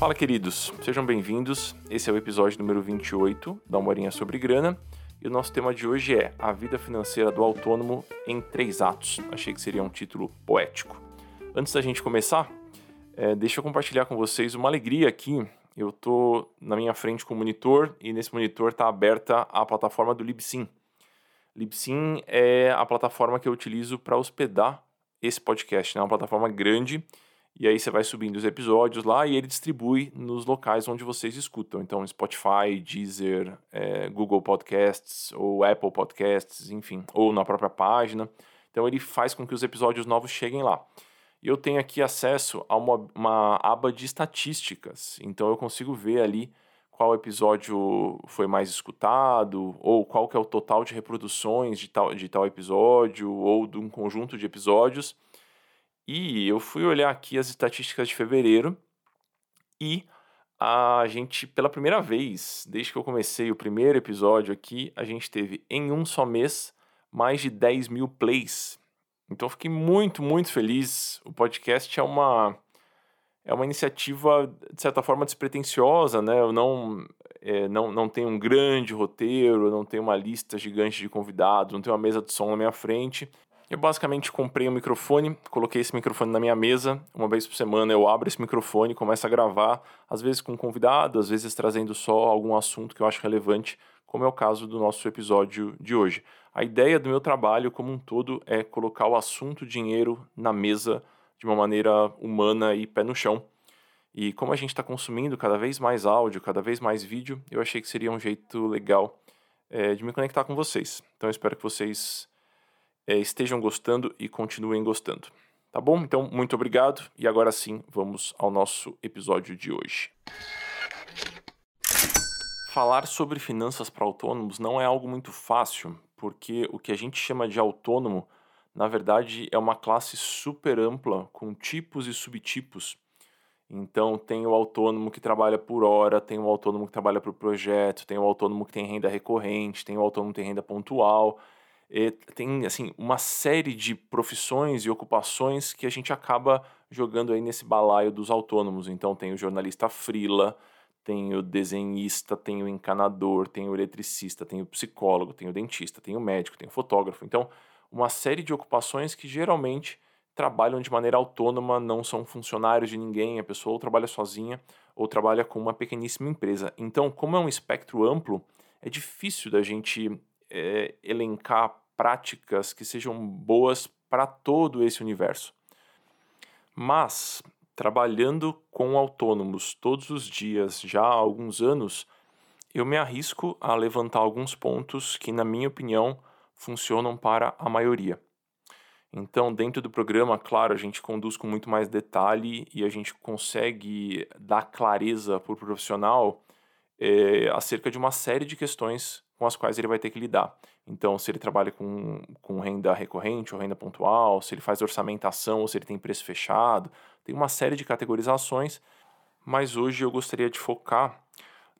Fala, queridos, sejam bem-vindos. Esse é o episódio número 28 da Uma sobre Grana. E o nosso tema de hoje é A Vida Financeira do Autônomo em Três Atos. Achei que seria um título poético. Antes da gente começar, é, deixa eu compartilhar com vocês uma alegria aqui. Eu tô na minha frente com o monitor e nesse monitor está aberta a plataforma do Libsyn. Libsyn é a plataforma que eu utilizo para hospedar esse podcast. Né? É uma plataforma grande e aí você vai subindo os episódios lá e ele distribui nos locais onde vocês escutam. Então, Spotify, Deezer, é, Google Podcasts ou Apple Podcasts, enfim, ou na própria página. Então, ele faz com que os episódios novos cheguem lá. E eu tenho aqui acesso a uma, uma aba de estatísticas. Então, eu consigo ver ali qual episódio foi mais escutado, ou qual que é o total de reproduções de tal, de tal episódio, ou de um conjunto de episódios. E eu fui olhar aqui as estatísticas de fevereiro e a gente, pela primeira vez, desde que eu comecei o primeiro episódio aqui, a gente teve em um só mês mais de 10 mil plays. Então eu fiquei muito, muito feliz. O podcast é uma, é uma iniciativa, de certa forma, despretensiosa, né? Eu não, é, não, não tenho um grande roteiro, não tenho uma lista gigante de convidados, não tenho uma mesa de som na minha frente. Eu basicamente comprei um microfone, coloquei esse microfone na minha mesa. Uma vez por semana eu abro esse microfone, começo a gravar, às vezes com um convidado, às vezes trazendo só algum assunto que eu acho relevante, como é o caso do nosso episódio de hoje. A ideia do meu trabalho como um todo é colocar o assunto dinheiro na mesa de uma maneira humana e pé no chão. E como a gente está consumindo cada vez mais áudio, cada vez mais vídeo, eu achei que seria um jeito legal é, de me conectar com vocês. Então eu espero que vocês é, estejam gostando e continuem gostando. Tá bom? Então, muito obrigado e agora sim, vamos ao nosso episódio de hoje. Falar sobre finanças para autônomos não é algo muito fácil, porque o que a gente chama de autônomo, na verdade, é uma classe super ampla com tipos e subtipos. Então, tem o autônomo que trabalha por hora, tem o autônomo que trabalha por projeto, tem o autônomo que tem renda recorrente, tem o autônomo que tem renda pontual é, tem assim uma série de profissões e ocupações que a gente acaba jogando aí nesse balaio dos autônomos. Então tem o jornalista frila, tem o desenhista, tem o encanador, tem o eletricista, tem o psicólogo, tem o dentista, tem o médico, tem o fotógrafo. Então, uma série de ocupações que geralmente trabalham de maneira autônoma, não são funcionários de ninguém, a pessoa ou trabalha sozinha ou trabalha com uma pequeníssima empresa. Então, como é um espectro amplo, é difícil da gente é, elencar práticas que sejam boas para todo esse universo. Mas, trabalhando com autônomos todos os dias já há alguns anos, eu me arrisco a levantar alguns pontos que, na minha opinião, funcionam para a maioria. Então, dentro do programa, claro, a gente conduz com muito mais detalhe e a gente consegue dar clareza para o profissional é, acerca de uma série de questões com as quais ele vai ter que lidar. Então, se ele trabalha com, com renda recorrente ou renda pontual, se ele faz orçamentação ou se ele tem preço fechado, tem uma série de categorizações, mas hoje eu gostaria de focar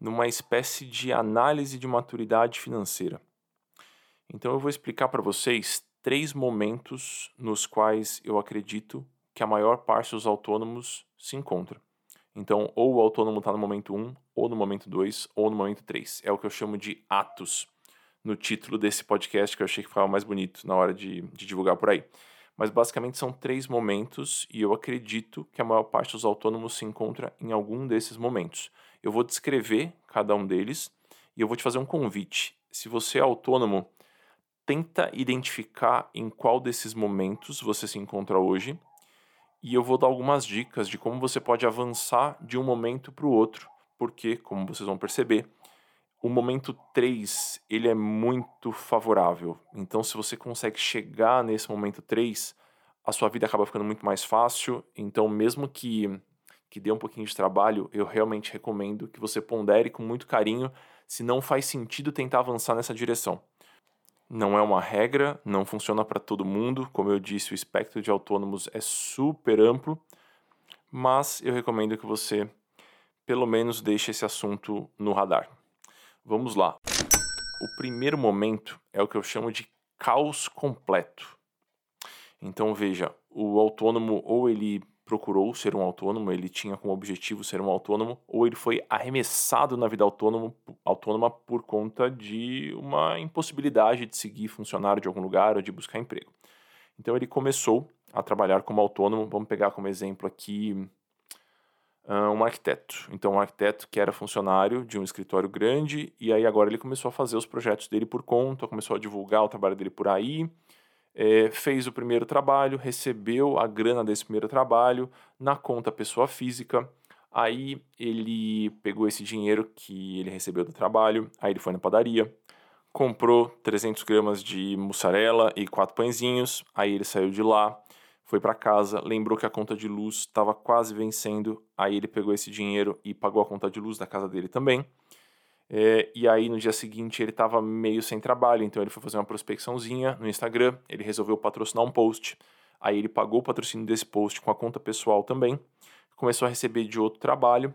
numa espécie de análise de maturidade financeira. Então, eu vou explicar para vocês três momentos nos quais eu acredito que a maior parte dos autônomos se encontra. Então, ou o autônomo está no momento 1, ou no momento 2, ou no momento 3. É o que eu chamo de atos no título desse podcast, que eu achei que ficava mais bonito na hora de, de divulgar por aí. Mas basicamente são três momentos e eu acredito que a maior parte dos autônomos se encontra em algum desses momentos. Eu vou descrever cada um deles e eu vou te fazer um convite. Se você é autônomo, tenta identificar em qual desses momentos você se encontra hoje e eu vou dar algumas dicas de como você pode avançar de um momento para o outro, porque, como vocês vão perceber, o momento 3 ele é muito favorável. Então, se você consegue chegar nesse momento 3, a sua vida acaba ficando muito mais fácil. Então, mesmo que, que dê um pouquinho de trabalho, eu realmente recomendo que você pondere com muito carinho se não faz sentido tentar avançar nessa direção. Não é uma regra, não funciona para todo mundo. Como eu disse, o espectro de autônomos é super amplo, mas eu recomendo que você pelo menos deixe esse assunto no radar. Vamos lá. O primeiro momento é o que eu chamo de caos completo. Então veja, o autônomo ou ele procurou ser um autônomo, ele tinha como objetivo ser um autônomo, ou ele foi arremessado na vida autônomo, autônoma por conta de uma impossibilidade de seguir funcionário de algum lugar ou de buscar emprego. Então ele começou a trabalhar como autônomo. Vamos pegar como exemplo aqui uh, um arquiteto. Então, um arquiteto que era funcionário de um escritório grande e aí agora ele começou a fazer os projetos dele por conta, começou a divulgar o trabalho dele por aí. É, fez o primeiro trabalho, recebeu a grana desse primeiro trabalho na conta pessoa física. Aí ele pegou esse dinheiro que ele recebeu do trabalho, aí ele foi na padaria, comprou 300 gramas de mussarela e quatro pãezinhos, aí ele saiu de lá, foi para casa, lembrou que a conta de luz estava quase vencendo, aí ele pegou esse dinheiro e pagou a conta de luz da casa dele também. É, e aí no dia seguinte ele estava meio sem trabalho, então ele foi fazer uma prospecçãozinha no Instagram, ele resolveu patrocinar um post, aí ele pagou o patrocínio desse post com a conta pessoal também, começou a receber de outro trabalho,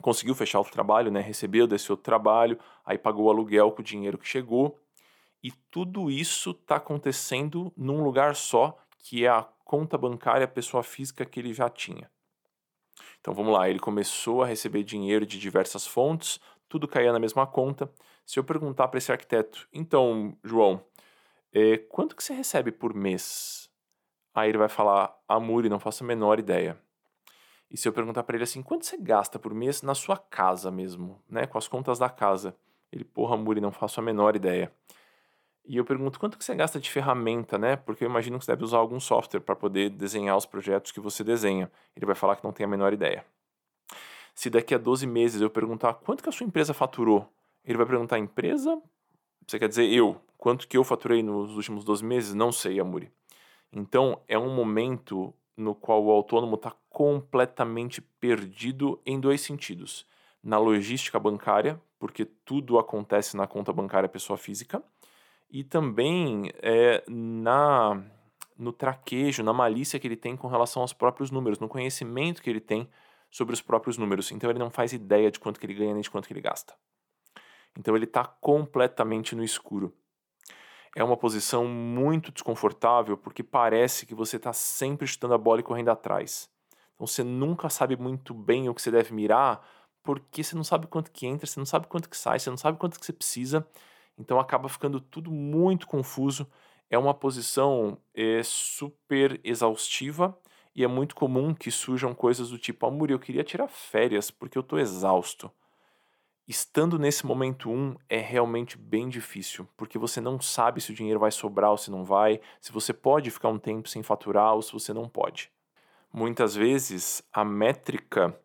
conseguiu fechar outro trabalho, né? Recebeu desse outro trabalho, aí pagou o aluguel com o dinheiro que chegou, e tudo isso está acontecendo num lugar só, que é a conta bancária pessoa física que ele já tinha. Então vamos lá, ele começou a receber dinheiro de diversas fontes, tudo caía na mesma conta. Se eu perguntar para esse arquiteto, então, João, é, quanto que você recebe por mês? Aí ele vai falar, Amuri, não faço a menor ideia. E se eu perguntar para ele assim, quanto você gasta por mês na sua casa mesmo, né, com as contas da casa? Ele, porra, Amuri, não faço a menor ideia. E eu pergunto quanto que você gasta de ferramenta, né? Porque eu imagino que você deve usar algum software para poder desenhar os projetos que você desenha. Ele vai falar que não tem a menor ideia. Se daqui a 12 meses eu perguntar quanto que a sua empresa faturou, ele vai perguntar empresa? Você quer dizer eu? Quanto que eu faturei nos últimos 12 meses? Não sei, Amuri. Então, é um momento no qual o autônomo está completamente perdido em dois sentidos. Na logística bancária, porque tudo acontece na conta bancária pessoa física, e também é, na no traquejo, na malícia que ele tem com relação aos próprios números, no conhecimento que ele tem sobre os próprios números. Então ele não faz ideia de quanto que ele ganha nem de quanto que ele gasta. Então ele está completamente no escuro. É uma posição muito desconfortável porque parece que você está sempre chutando a bola e correndo atrás. Então você nunca sabe muito bem o que você deve mirar porque você não sabe quanto que entra, você não sabe quanto que sai, você não sabe quanto que você precisa então acaba ficando tudo muito confuso. É uma posição é, super exaustiva e é muito comum que surjam coisas do tipo: Amor, eu queria tirar férias porque eu estou exausto. Estando nesse momento 1 um, é realmente bem difícil, porque você não sabe se o dinheiro vai sobrar ou se não vai, se você pode ficar um tempo sem faturar ou se você não pode. Muitas vezes a métrica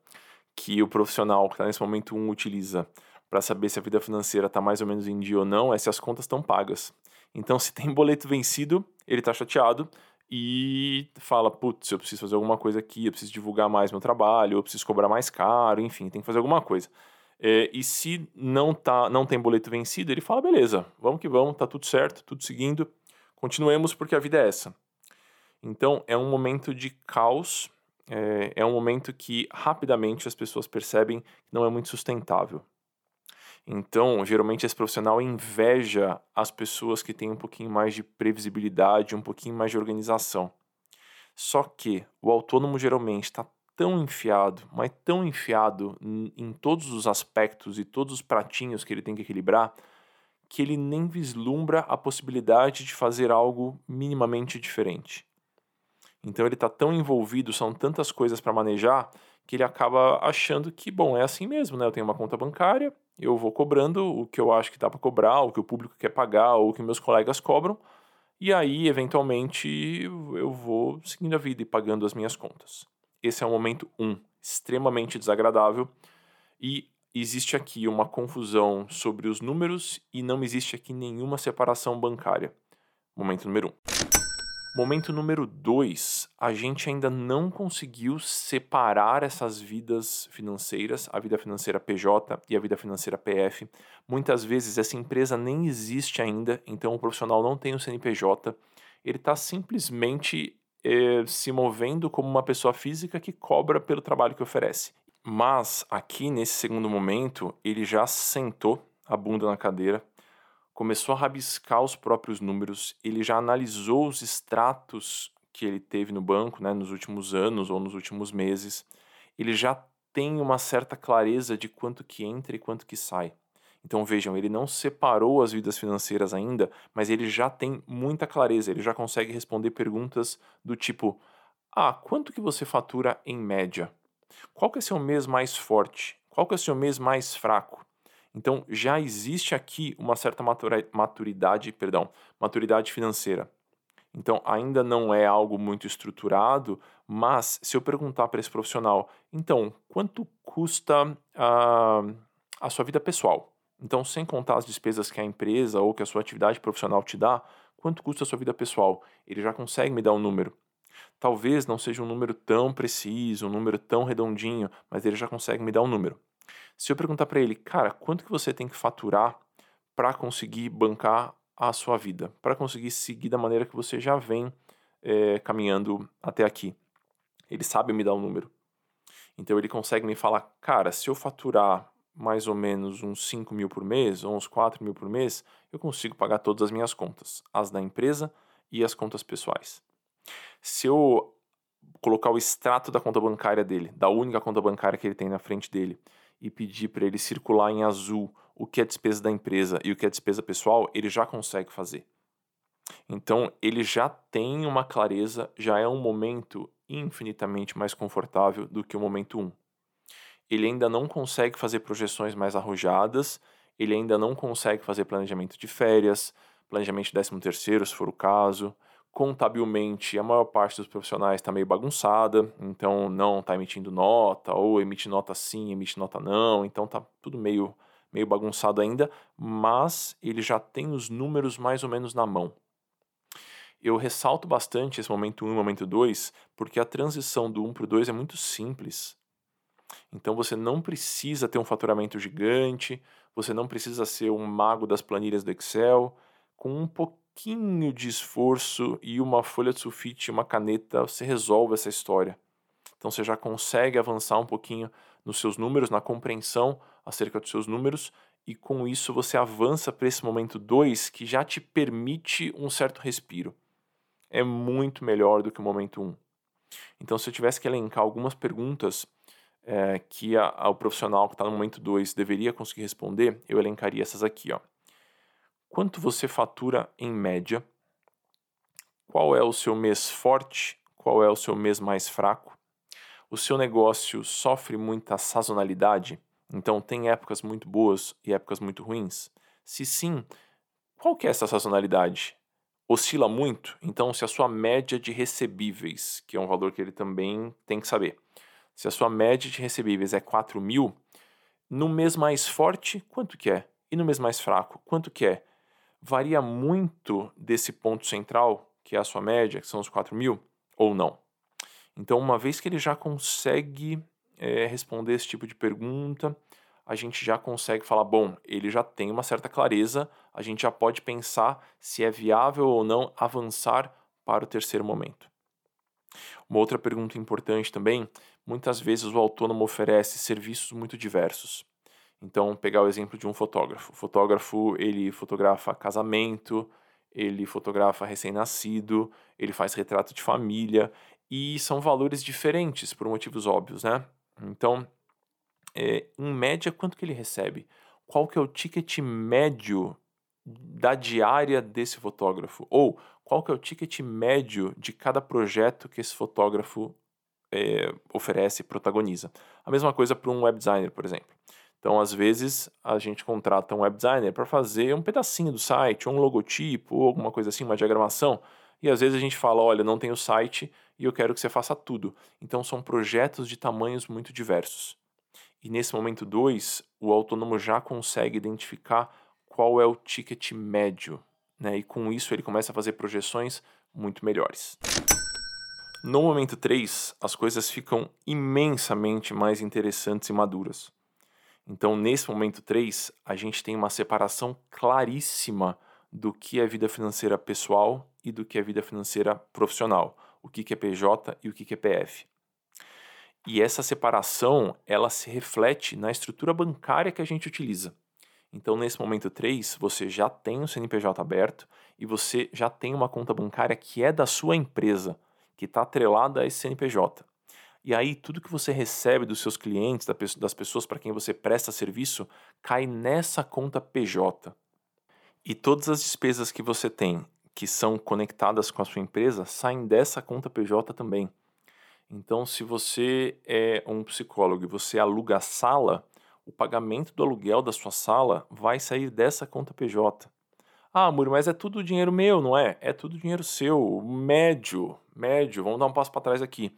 que o profissional que está nesse momento 1 um utiliza para saber se a vida financeira está mais ou menos em dia ou não é se as contas estão pagas. Então, se tem boleto vencido, ele está chateado e fala: putz, eu preciso fazer alguma coisa aqui, eu preciso divulgar mais meu trabalho, eu preciso cobrar mais caro, enfim, tem que fazer alguma coisa. É, e se não, tá, não tem boleto vencido, ele fala: beleza, vamos que vamos, tá tudo certo, tudo seguindo, continuemos porque a vida é essa. Então, é um momento de caos, é, é um momento que rapidamente as pessoas percebem que não é muito sustentável. Então, geralmente esse profissional inveja as pessoas que têm um pouquinho mais de previsibilidade, um pouquinho mais de organização. Só que o autônomo geralmente está tão enfiado, mas tão enfiado em todos os aspectos e todos os pratinhos que ele tem que equilibrar, que ele nem vislumbra a possibilidade de fazer algo minimamente diferente. Então ele está tão envolvido, são tantas coisas para manejar, que ele acaba achando que, bom, é assim mesmo, né? Eu tenho uma conta bancária, eu vou cobrando o que eu acho que dá para cobrar, o que o público quer pagar, ou o que meus colegas cobram, e aí, eventualmente, eu vou seguindo a vida e pagando as minhas contas. Esse é o momento 1, um, extremamente desagradável, e existe aqui uma confusão sobre os números e não existe aqui nenhuma separação bancária. Momento número 1. Um. Momento número dois, a gente ainda não conseguiu separar essas vidas financeiras, a vida financeira PJ e a vida financeira PF. Muitas vezes essa empresa nem existe ainda, então o profissional não tem o CNPJ, ele está simplesmente eh, se movendo como uma pessoa física que cobra pelo trabalho que oferece. Mas aqui nesse segundo momento, ele já sentou a bunda na cadeira, começou a rabiscar os próprios números, ele já analisou os extratos que ele teve no banco, né, nos últimos anos ou nos últimos meses, ele já tem uma certa clareza de quanto que entra e quanto que sai. Então vejam, ele não separou as vidas financeiras ainda, mas ele já tem muita clareza, ele já consegue responder perguntas do tipo: "Ah, quanto que você fatura em média? Qual que é seu mês mais forte? Qual que é seu mês mais fraco?" Então já existe aqui uma certa maturidade, perdão, maturidade financeira. Então ainda não é algo muito estruturado, mas se eu perguntar para esse profissional, então quanto custa a, a sua vida pessoal? Então, sem contar as despesas que a empresa ou que a sua atividade profissional te dá, quanto custa a sua vida pessoal? Ele já consegue me dar um número. Talvez não seja um número tão preciso, um número tão redondinho, mas ele já consegue me dar um número. Se eu perguntar para ele, cara, quanto que você tem que faturar para conseguir bancar a sua vida, para conseguir seguir da maneira que você já vem é, caminhando até aqui? Ele sabe me dar um número. Então ele consegue me falar, cara, se eu faturar mais ou menos uns 5 mil por mês, ou uns 4 mil por mês, eu consigo pagar todas as minhas contas, as da empresa e as contas pessoais. Se eu colocar o extrato da conta bancária dele, da única conta bancária que ele tem na frente dele, e pedir para ele circular em azul o que é despesa da empresa e o que é despesa pessoal, ele já consegue fazer. Então, ele já tem uma clareza, já é um momento infinitamente mais confortável do que o momento 1 ele ainda não consegue fazer projeções mais arrojadas, ele ainda não consegue fazer planejamento de férias, planejamento de 13 terceiro, se for o caso. Contabilmente, a maior parte dos profissionais está meio bagunçada, então não está emitindo nota, ou emite nota sim, emite nota não, então está tudo meio, meio bagunçado ainda, mas ele já tem os números mais ou menos na mão. Eu ressalto bastante esse momento 1 e momento 2, porque a transição do 1 para o 2 é muito simples. Então você não precisa ter um faturamento gigante, você não precisa ser um mago das planilhas do Excel. Com um pouquinho de esforço e uma folha de sulfite e uma caneta, você resolve essa história. Então você já consegue avançar um pouquinho nos seus números, na compreensão acerca dos seus números, e com isso você avança para esse momento 2 que já te permite um certo respiro. É muito melhor do que o momento 1. Um. Então, se eu tivesse que elencar algumas perguntas é, que a, a, o profissional que está no momento 2 deveria conseguir responder, eu elencaria essas aqui. Ó. Quanto você fatura em média? Qual é o seu mês forte? Qual é o seu mês mais fraco? O seu negócio sofre muita sazonalidade? Então tem épocas muito boas e épocas muito ruins? Se sim, qual que é essa sazonalidade? Oscila muito? Então, se a sua média de recebíveis, que é um valor que ele também tem que saber, se a sua média de recebíveis é 4 mil, no mês mais forte, quanto que é? E no mês mais fraco, quanto que é? Varia muito desse ponto central, que é a sua média, que são os 4 mil, ou não? Então, uma vez que ele já consegue é, responder esse tipo de pergunta, a gente já consegue falar, bom, ele já tem uma certa clareza, a gente já pode pensar se é viável ou não avançar para o terceiro momento. Uma outra pergunta importante também, muitas vezes o autônomo oferece serviços muito diversos. Então, pegar o exemplo de um fotógrafo. O fotógrafo, ele fotografa casamento, ele fotografa recém-nascido, ele faz retrato de família, e são valores diferentes por motivos óbvios, né? Então, é, em média, quanto que ele recebe? Qual que é o ticket médio da diária desse fotógrafo? Ou qual que é o ticket médio de cada projeto que esse fotógrafo é, oferece, protagoniza? A mesma coisa para um web designer, por exemplo. Então, às vezes, a gente contrata um web designer para fazer um pedacinho do site, um logotipo, ou alguma coisa assim, uma diagramação. E às vezes a gente fala: olha, não tem o site e eu quero que você faça tudo. Então, são projetos de tamanhos muito diversos. E nesse momento 2, o autônomo já consegue identificar qual é o ticket médio, né? E com isso ele começa a fazer projeções muito melhores. No momento 3, as coisas ficam imensamente mais interessantes e maduras. Então, nesse momento 3, a gente tem uma separação claríssima do que é vida financeira pessoal e do que é vida financeira profissional, o que é PJ e o que é PF. E essa separação, ela se reflete na estrutura bancária que a gente utiliza. Então, nesse momento 3, você já tem o CNPJ aberto e você já tem uma conta bancária que é da sua empresa, que está atrelada a esse CNPJ. E aí, tudo que você recebe dos seus clientes, das pessoas para quem você presta serviço, cai nessa conta PJ. E todas as despesas que você tem, que são conectadas com a sua empresa, saem dessa conta PJ também. Então, se você é um psicólogo e você aluga a sala, o pagamento do aluguel da sua sala vai sair dessa conta PJ. Ah, Muri, mas é tudo dinheiro meu, não é? É tudo dinheiro seu, médio, médio. Vamos dar um passo para trás aqui.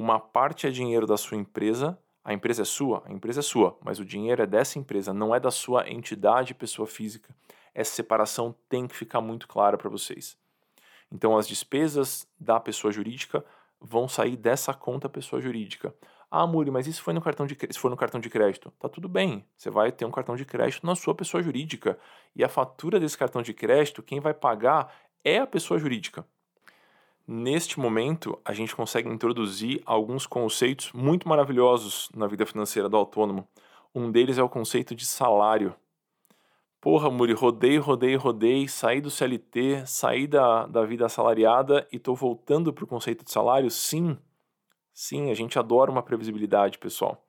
Uma parte é dinheiro da sua empresa, a empresa é sua, a empresa é sua, mas o dinheiro é dessa empresa, não é da sua entidade pessoa física. Essa separação tem que ficar muito clara para vocês. Então, as despesas da pessoa jurídica vão sair dessa conta pessoa jurídica. Ah, Muri, mas isso foi no cartão de se for no cartão de crédito? Tá tudo bem. Você vai ter um cartão de crédito na sua pessoa jurídica. E a fatura desse cartão de crédito, quem vai pagar é a pessoa jurídica. Neste momento, a gente consegue introduzir alguns conceitos muito maravilhosos na vida financeira do autônomo. Um deles é o conceito de salário. Porra, Muri, rodei, rodei, rodei, saí do CLT, saí da, da vida assalariada e tô voltando para o conceito de salário? Sim, Sim, a gente adora uma previsibilidade, pessoal.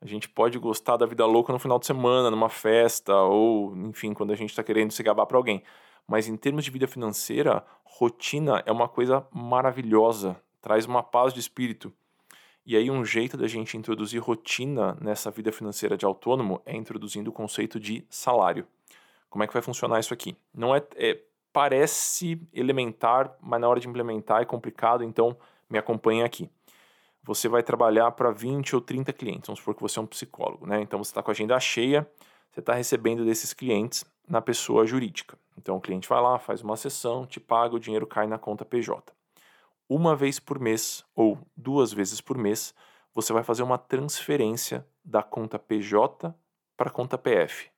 A gente pode gostar da vida louca no final de semana, numa festa, ou, enfim, quando a gente está querendo se gabar para alguém. Mas em termos de vida financeira, rotina é uma coisa maravilhosa, traz uma paz de espírito. E aí, um jeito da gente introduzir rotina nessa vida financeira de autônomo é introduzindo o conceito de salário. Como é que vai funcionar isso aqui? Não é, é parece elementar, mas na hora de implementar é complicado, então me acompanhem aqui você vai trabalhar para 20 ou 30 clientes. Vamos supor que você é um psicólogo, né? Então você está com a agenda cheia, você está recebendo desses clientes na pessoa jurídica. Então o cliente vai lá, faz uma sessão, te paga, o dinheiro cai na conta PJ. Uma vez por mês ou duas vezes por mês, você vai fazer uma transferência da conta PJ para a conta PF.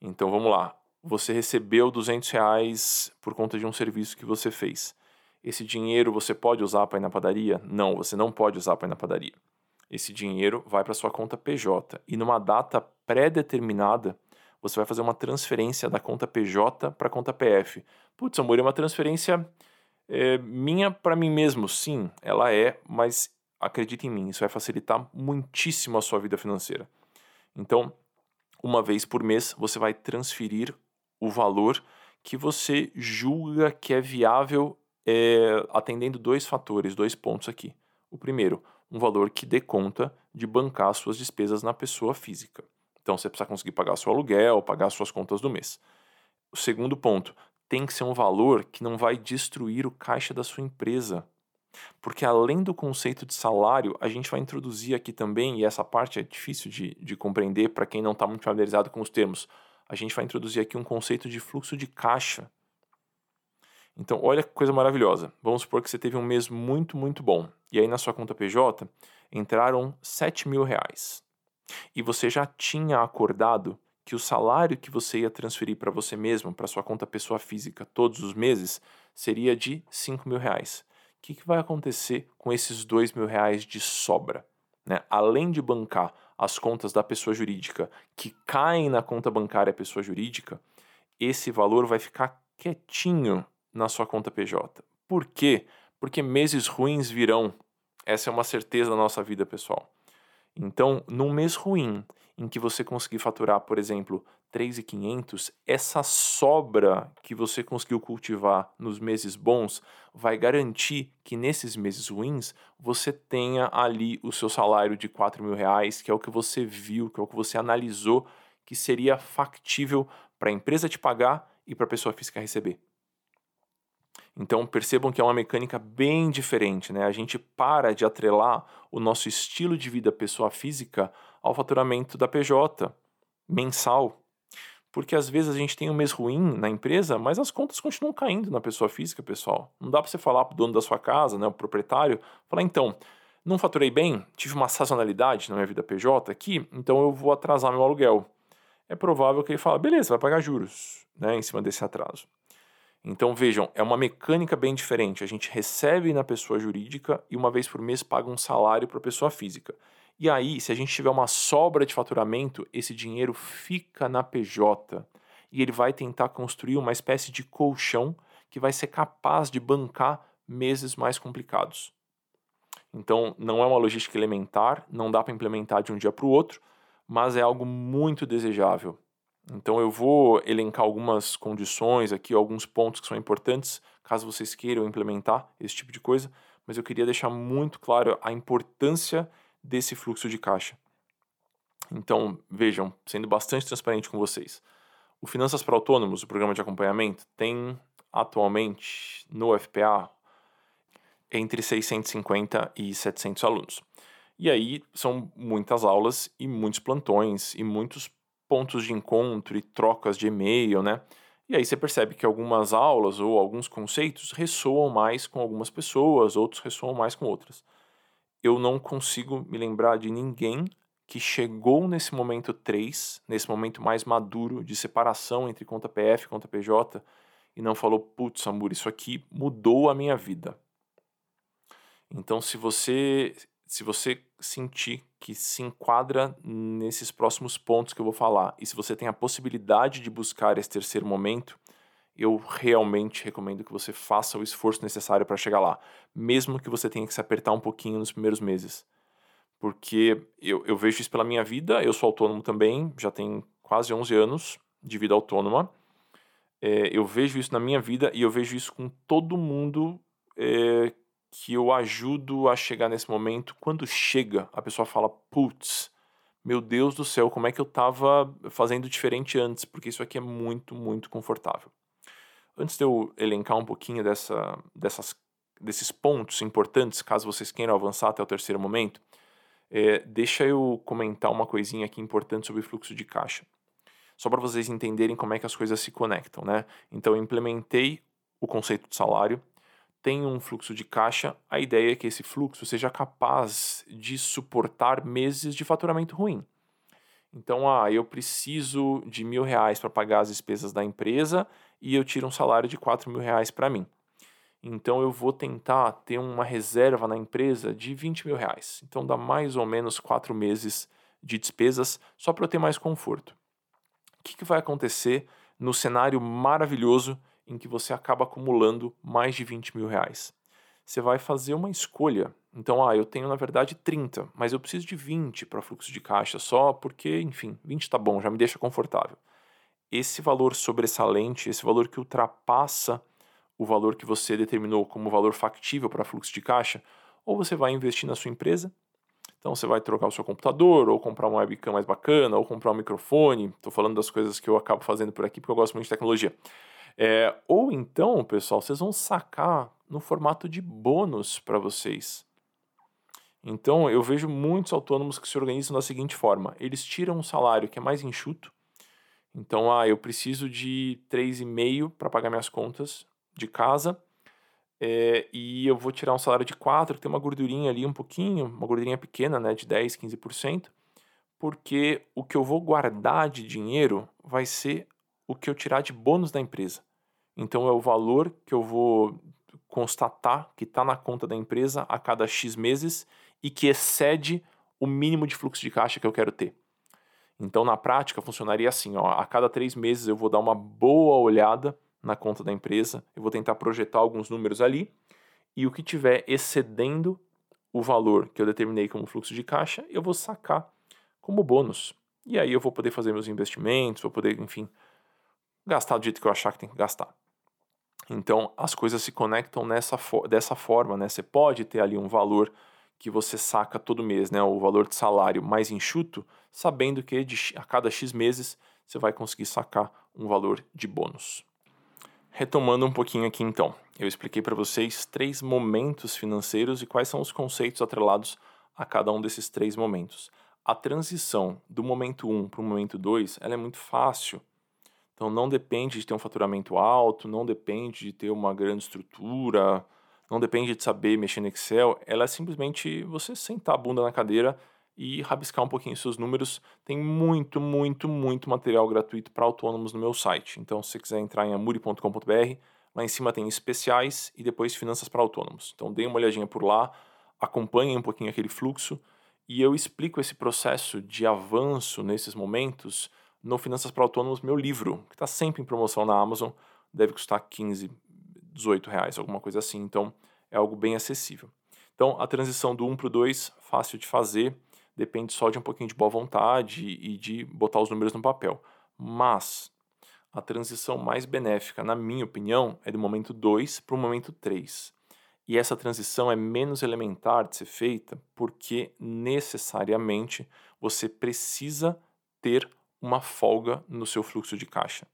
Então vamos lá. Você recebeu 200 reais por conta de um serviço que você fez. Esse dinheiro você pode usar para ir na padaria? Não, você não pode usar para ir na padaria. Esse dinheiro vai para sua conta PJ e numa data pré-determinada você vai fazer uma transferência da conta PJ para a conta PF. Putz, amor, é uma transferência é, minha para mim mesmo. Sim, ela é, mas acredite em mim, isso vai facilitar muitíssimo a sua vida financeira. Então, uma vez por mês, você vai transferir o valor que você julga que é viável é, atendendo dois fatores, dois pontos aqui. O primeiro, um valor que dê conta de bancar suas despesas na pessoa física. Então você precisa conseguir pagar seu aluguel, pagar suas contas do mês. O segundo ponto, tem que ser um valor que não vai destruir o caixa da sua empresa. Porque além do conceito de salário, a gente vai introduzir aqui também, e essa parte é difícil de, de compreender para quem não está muito familiarizado com os termos, a gente vai introduzir aqui um conceito de fluxo de caixa. Então, olha que coisa maravilhosa. Vamos supor que você teve um mês muito, muito bom. E aí na sua conta PJ entraram 7 mil reais. E você já tinha acordado que o salário que você ia transferir para você mesmo, para sua conta pessoa física, todos os meses, seria de 5 mil reais. O que, que vai acontecer com esses 2 mil reais de sobra? Né? Além de bancar as contas da pessoa jurídica que caem na conta bancária pessoa jurídica, esse valor vai ficar quietinho na sua conta PJ. Por quê? Porque meses ruins virão. Essa é uma certeza da nossa vida, pessoal. Então, num mês ruim, em que você conseguir faturar, por exemplo, 3.500, essa sobra que você conseguiu cultivar nos meses bons vai garantir que nesses meses ruins você tenha ali o seu salário de 4 mil reais, que é o que você viu, que é o que você analisou que seria factível para a empresa te pagar e para a pessoa física receber. Então percebam que é uma mecânica bem diferente, né? A gente para de atrelar o nosso estilo de vida pessoa física ao faturamento da PJ mensal. Porque às vezes a gente tem um mês ruim na empresa, mas as contas continuam caindo na pessoa física, pessoal. Não dá para você falar para o dono da sua casa, né, o proprietário, falar então, não faturei bem, tive uma sazonalidade na minha vida PJ aqui, então eu vou atrasar meu aluguel. É provável que ele fale, beleza, vai pagar juros, né, em cima desse atraso. Então vejam, é uma mecânica bem diferente. A gente recebe na pessoa jurídica e uma vez por mês paga um salário para a pessoa física. E aí, se a gente tiver uma sobra de faturamento, esse dinheiro fica na PJ e ele vai tentar construir uma espécie de colchão que vai ser capaz de bancar meses mais complicados. Então, não é uma logística elementar, não dá para implementar de um dia para o outro, mas é algo muito desejável. Então, eu vou elencar algumas condições aqui, alguns pontos que são importantes, caso vocês queiram implementar esse tipo de coisa, mas eu queria deixar muito claro a importância desse fluxo de caixa. Então, vejam, sendo bastante transparente com vocês, o Finanças para Autônomos, o programa de acompanhamento, tem atualmente no FPA entre 650 e 700 alunos. E aí são muitas aulas e muitos plantões e muitos pontos de encontro e trocas de e-mail, né? E aí você percebe que algumas aulas ou alguns conceitos ressoam mais com algumas pessoas, outros ressoam mais com outras. Eu não consigo me lembrar de ninguém que chegou nesse momento 3, nesse momento mais maduro de separação entre conta PF e conta PJ, e não falou, putz, Amor, isso aqui mudou a minha vida. Então, se você se você sentir que se enquadra nesses próximos pontos que eu vou falar, e se você tem a possibilidade de buscar esse terceiro momento, eu realmente recomendo que você faça o esforço necessário para chegar lá, mesmo que você tenha que se apertar um pouquinho nos primeiros meses. Porque eu, eu vejo isso pela minha vida, eu sou autônomo também, já tenho quase 11 anos de vida autônoma. É, eu vejo isso na minha vida e eu vejo isso com todo mundo é, que eu ajudo a chegar nesse momento. Quando chega, a pessoa fala: putz, meu Deus do céu, como é que eu estava fazendo diferente antes? Porque isso aqui é muito, muito confortável. Antes de eu elencar um pouquinho dessa, dessas, desses pontos importantes, caso vocês queiram avançar até o terceiro momento, é, deixa eu comentar uma coisinha aqui importante sobre fluxo de caixa. Só para vocês entenderem como é que as coisas se conectam, né? Então, eu implementei o conceito de salário, tem um fluxo de caixa, a ideia é que esse fluxo seja capaz de suportar meses de faturamento ruim. Então, ah, eu preciso de mil reais para pagar as despesas da empresa e eu tiro um salário de quatro mil reais para mim. Então, eu vou tentar ter uma reserva na empresa de 20 mil reais. Então, dá mais ou menos quatro meses de despesas só para eu ter mais conforto. O que, que vai acontecer no cenário maravilhoso em que você acaba acumulando mais de 20 mil reais. Você vai fazer uma escolha. Então, ah, eu tenho na verdade 30, mas eu preciso de 20 para fluxo de caixa só porque, enfim, 20 está bom, já me deixa confortável. Esse valor sobressalente, esse valor que ultrapassa o valor que você determinou como valor factível para fluxo de caixa, ou você vai investir na sua empresa, então você vai trocar o seu computador, ou comprar uma webcam mais bacana, ou comprar um microfone. Estou falando das coisas que eu acabo fazendo por aqui porque eu gosto muito de tecnologia. É, ou então, pessoal, vocês vão sacar no formato de bônus para vocês. Então, eu vejo muitos autônomos que se organizam da seguinte forma: eles tiram um salário que é mais enxuto. Então, ah, eu preciso de 3,5 para pagar minhas contas de casa. É, e eu vou tirar um salário de 4, que tem uma gordurinha ali um pouquinho, uma gordurinha pequena, né, de 10, 15%, porque o que eu vou guardar de dinheiro vai ser o que eu tirar de bônus da empresa. Então é o valor que eu vou constatar que está na conta da empresa a cada X meses e que excede o mínimo de fluxo de caixa que eu quero ter. Então, na prática, funcionaria assim: ó, a cada três meses eu vou dar uma boa olhada na conta da empresa, eu vou tentar projetar alguns números ali, e o que tiver excedendo o valor que eu determinei como fluxo de caixa, eu vou sacar como bônus. E aí eu vou poder fazer meus investimentos, vou poder, enfim, gastar do jeito que eu achar que tem que gastar. Então, as coisas se conectam nessa dessa forma, né? Você pode ter ali um valor que você saca todo mês, né? O valor de salário mais enxuto, sabendo que de, a cada X meses você vai conseguir sacar um valor de bônus. Retomando um pouquinho aqui então, eu expliquei para vocês três momentos financeiros e quais são os conceitos atrelados a cada um desses três momentos. A transição do momento 1 um para o momento 2 ela é muito fácil então não depende de ter um faturamento alto, não depende de ter uma grande estrutura, não depende de saber mexer no Excel, ela é simplesmente você sentar a bunda na cadeira e rabiscar um pouquinho seus números. Tem muito, muito, muito material gratuito para autônomos no meu site. Então, se você quiser entrar em amuri.com.br, lá em cima tem especiais e depois finanças para autônomos. Então, dê uma olhadinha por lá, acompanhe um pouquinho aquele fluxo e eu explico esse processo de avanço nesses momentos no Finanças para Autônomos, meu livro, que está sempre em promoção na Amazon, deve custar 15, 18 reais, alguma coisa assim. Então, é algo bem acessível. Então, a transição do 1 para o 2, fácil de fazer, depende só de um pouquinho de boa vontade e de botar os números no papel. Mas a transição mais benéfica, na minha opinião, é do momento 2 para o momento 3. E essa transição é menos elementar de ser feita porque necessariamente você precisa ter uma folga no seu fluxo de caixa.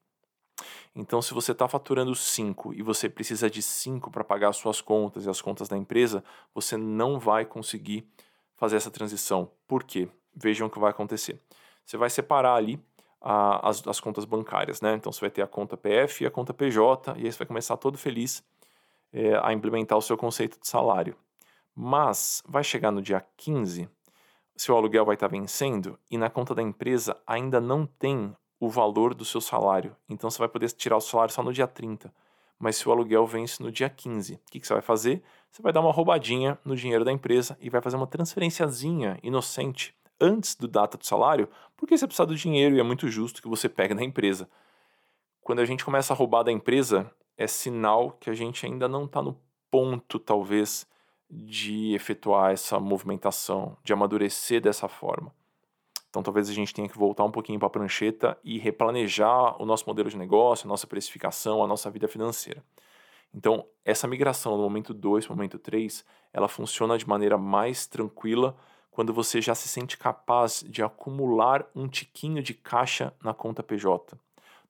Então, se você está faturando 5 e você precisa de 5 para pagar as suas contas e as contas da empresa, você não vai conseguir fazer essa transição. Por quê? Vejam o que vai acontecer. Você vai separar ali a, as, as contas bancárias, né? Então, você vai ter a conta PF e a conta PJ, e aí você vai começar todo feliz é, a implementar o seu conceito de salário. Mas vai chegar no dia 15, seu aluguel vai estar vencendo e na conta da empresa ainda não tem o valor do seu salário. Então você vai poder tirar o salário só no dia 30. Mas se o aluguel vence no dia 15, o que, que você vai fazer? Você vai dar uma roubadinha no dinheiro da empresa e vai fazer uma transferenciazinha inocente antes do data do salário, porque você precisa do dinheiro e é muito justo que você pegue da empresa. Quando a gente começa a roubar da empresa, é sinal que a gente ainda não está no ponto, talvez, de efetuar essa movimentação, de amadurecer dessa forma. Então talvez a gente tenha que voltar um pouquinho para a prancheta e replanejar o nosso modelo de negócio, a nossa precificação, a nossa vida financeira. Então, essa migração do momento 2 para o momento 3, ela funciona de maneira mais tranquila quando você já se sente capaz de acumular um tiquinho de caixa na conta PJ.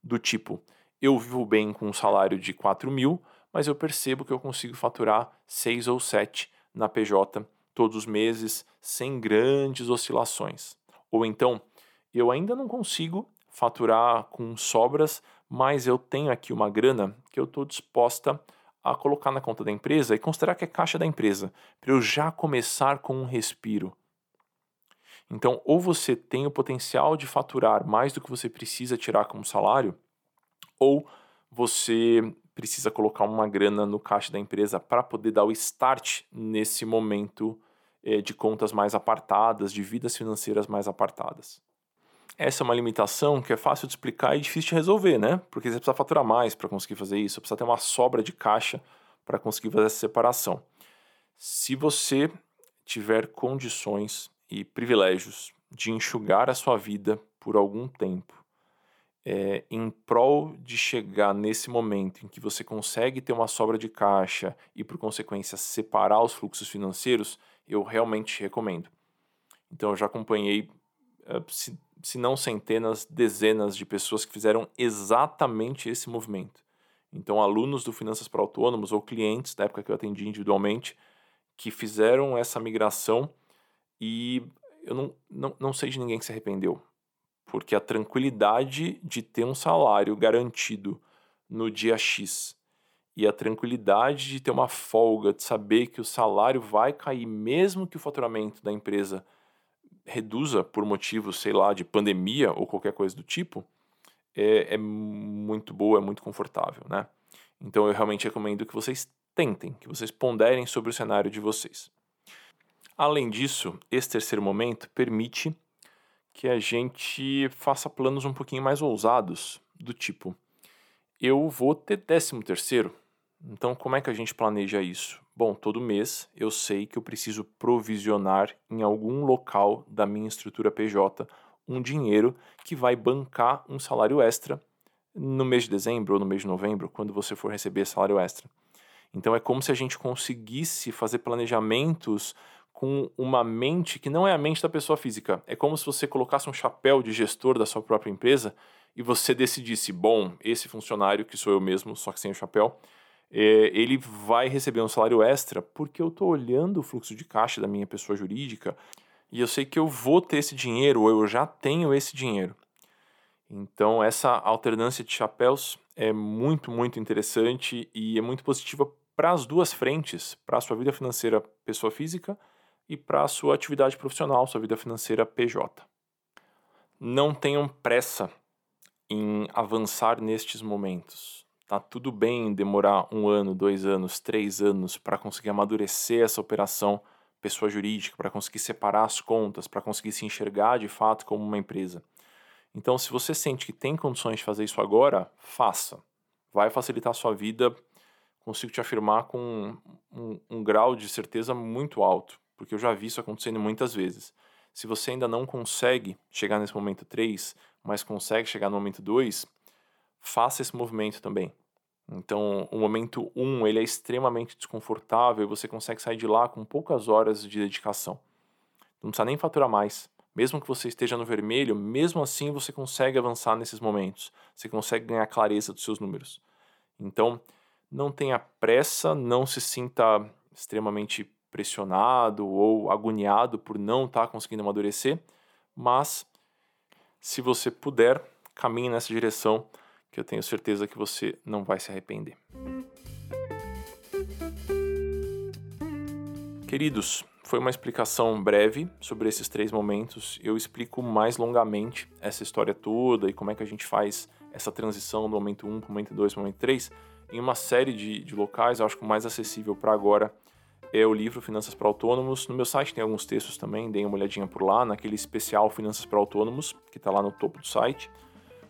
Do tipo, eu vivo bem com um salário de 4 mil, mas eu percebo que eu consigo faturar 6 ou 7 na PJ todos os meses, sem grandes oscilações. Ou então, eu ainda não consigo faturar com sobras, mas eu tenho aqui uma grana que eu estou disposta a colocar na conta da empresa e considerar que é caixa da empresa, para eu já começar com um respiro. Então, ou você tem o potencial de faturar mais do que você precisa tirar como salário, ou você precisa colocar uma grana no caixa da empresa para poder dar o start nesse momento é, de contas mais apartadas, de vidas financeiras mais apartadas. Essa é uma limitação que é fácil de explicar e difícil de resolver, né? Porque você precisa faturar mais para conseguir fazer isso, precisa ter uma sobra de caixa para conseguir fazer essa separação. Se você tiver condições e privilégios de enxugar a sua vida por algum tempo, é, em prol de chegar nesse momento em que você consegue ter uma sobra de caixa e, por consequência, separar os fluxos financeiros, eu realmente recomendo. Então, eu já acompanhei, eh, se, se não centenas, dezenas de pessoas que fizeram exatamente esse movimento. Então, alunos do Finanças para Autônomos ou clientes, da época que eu atendi individualmente, que fizeram essa migração e eu não, não, não sei de ninguém que se arrependeu. Porque a tranquilidade de ter um salário garantido no dia X e a tranquilidade de ter uma folga, de saber que o salário vai cair, mesmo que o faturamento da empresa reduza por motivos, sei lá, de pandemia ou qualquer coisa do tipo, é, é muito boa, é muito confortável, né? Então eu realmente recomendo que vocês tentem, que vocês ponderem sobre o cenário de vocês. Além disso, esse terceiro momento permite que a gente faça planos um pouquinho mais ousados, do tipo, eu vou ter décimo terceiro, então, como é que a gente planeja isso? Bom, todo mês eu sei que eu preciso provisionar em algum local da minha estrutura PJ um dinheiro que vai bancar um salário extra no mês de dezembro ou no mês de novembro, quando você for receber salário extra. Então é como se a gente conseguisse fazer planejamentos com uma mente que não é a mente da pessoa física. É como se você colocasse um chapéu de gestor da sua própria empresa e você decidisse: bom, esse funcionário, que sou eu mesmo, só que sem o chapéu, é, ele vai receber um salário extra porque eu estou olhando o fluxo de caixa da minha pessoa jurídica e eu sei que eu vou ter esse dinheiro ou eu já tenho esse dinheiro. Então, essa alternância de chapéus é muito, muito interessante e é muito positiva para as duas frentes, para a sua vida financeira pessoa física e para a sua atividade profissional, sua vida financeira PJ. Não tenham pressa em avançar nestes momentos. Tá tudo bem demorar um ano, dois anos, três anos para conseguir amadurecer essa operação pessoa jurídica, para conseguir separar as contas, para conseguir se enxergar de fato como uma empresa. Então, se você sente que tem condições de fazer isso agora, faça. Vai facilitar a sua vida consigo te afirmar com um, um, um grau de certeza muito alto, porque eu já vi isso acontecendo muitas vezes. Se você ainda não consegue chegar nesse momento 3, mas consegue chegar no momento 2, faça esse movimento também. Então, o momento 1 um, ele é extremamente desconfortável e você consegue sair de lá com poucas horas de dedicação. Não precisa nem faturar mais. Mesmo que você esteja no vermelho, mesmo assim você consegue avançar nesses momentos. Você consegue ganhar clareza dos seus números. Então, não tenha pressa, não se sinta extremamente pressionado ou agoniado por não estar tá conseguindo amadurecer, mas se você puder, caminhe nessa direção que eu tenho certeza que você não vai se arrepender. Queridos, foi uma explicação breve sobre esses três momentos. Eu explico mais longamente essa história toda e como é que a gente faz essa transição do momento 1 para o momento 2 para o momento 3 em uma série de, de locais. Eu acho que o mais acessível para agora é o livro Finanças para Autônomos. No meu site tem alguns textos também, deem uma olhadinha por lá, naquele especial Finanças para Autônomos, que está lá no topo do site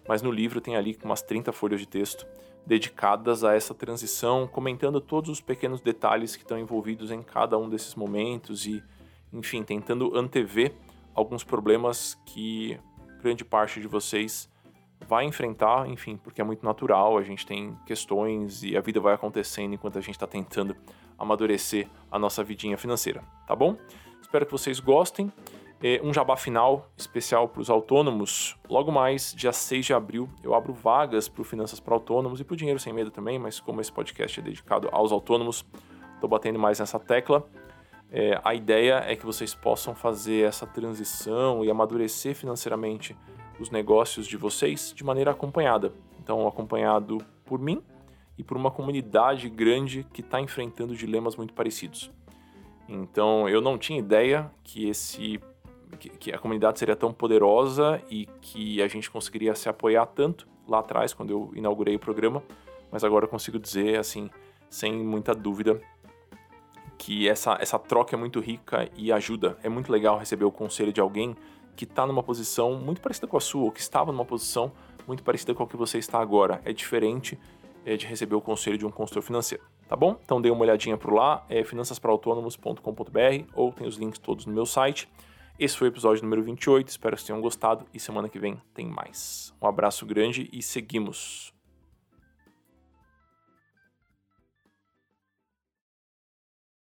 mas no livro tem ali umas 30 folhas de texto dedicadas a essa transição, comentando todos os pequenos detalhes que estão envolvidos em cada um desses momentos e, enfim, tentando antever alguns problemas que grande parte de vocês vai enfrentar, enfim, porque é muito natural, a gente tem questões e a vida vai acontecendo enquanto a gente está tentando amadurecer a nossa vidinha financeira, tá bom? Espero que vocês gostem. É, um jabá final especial para os autônomos. Logo mais, dia 6 de abril, eu abro vagas para o Finanças para Autônomos e para o Dinheiro Sem Medo também, mas como esse podcast é dedicado aos autônomos, estou batendo mais nessa tecla. É, a ideia é que vocês possam fazer essa transição e amadurecer financeiramente os negócios de vocês de maneira acompanhada. Então, acompanhado por mim e por uma comunidade grande que está enfrentando dilemas muito parecidos. Então, eu não tinha ideia que esse que, que a comunidade seria tão poderosa e que a gente conseguiria se apoiar tanto lá atrás, quando eu inaugurei o programa, mas agora eu consigo dizer, assim, sem muita dúvida, que essa, essa troca é muito rica e ajuda. É muito legal receber o conselho de alguém que está numa posição muito parecida com a sua, ou que estava numa posição muito parecida com a que você está agora. É diferente é, de receber o conselho de um consultor financeiro, tá bom? Então dê uma olhadinha por lá, é finançasparaautônomos.com.br ou tem os links todos no meu site. Esse foi o episódio número 28, espero que tenham gostado e semana que vem tem mais. Um abraço grande e seguimos!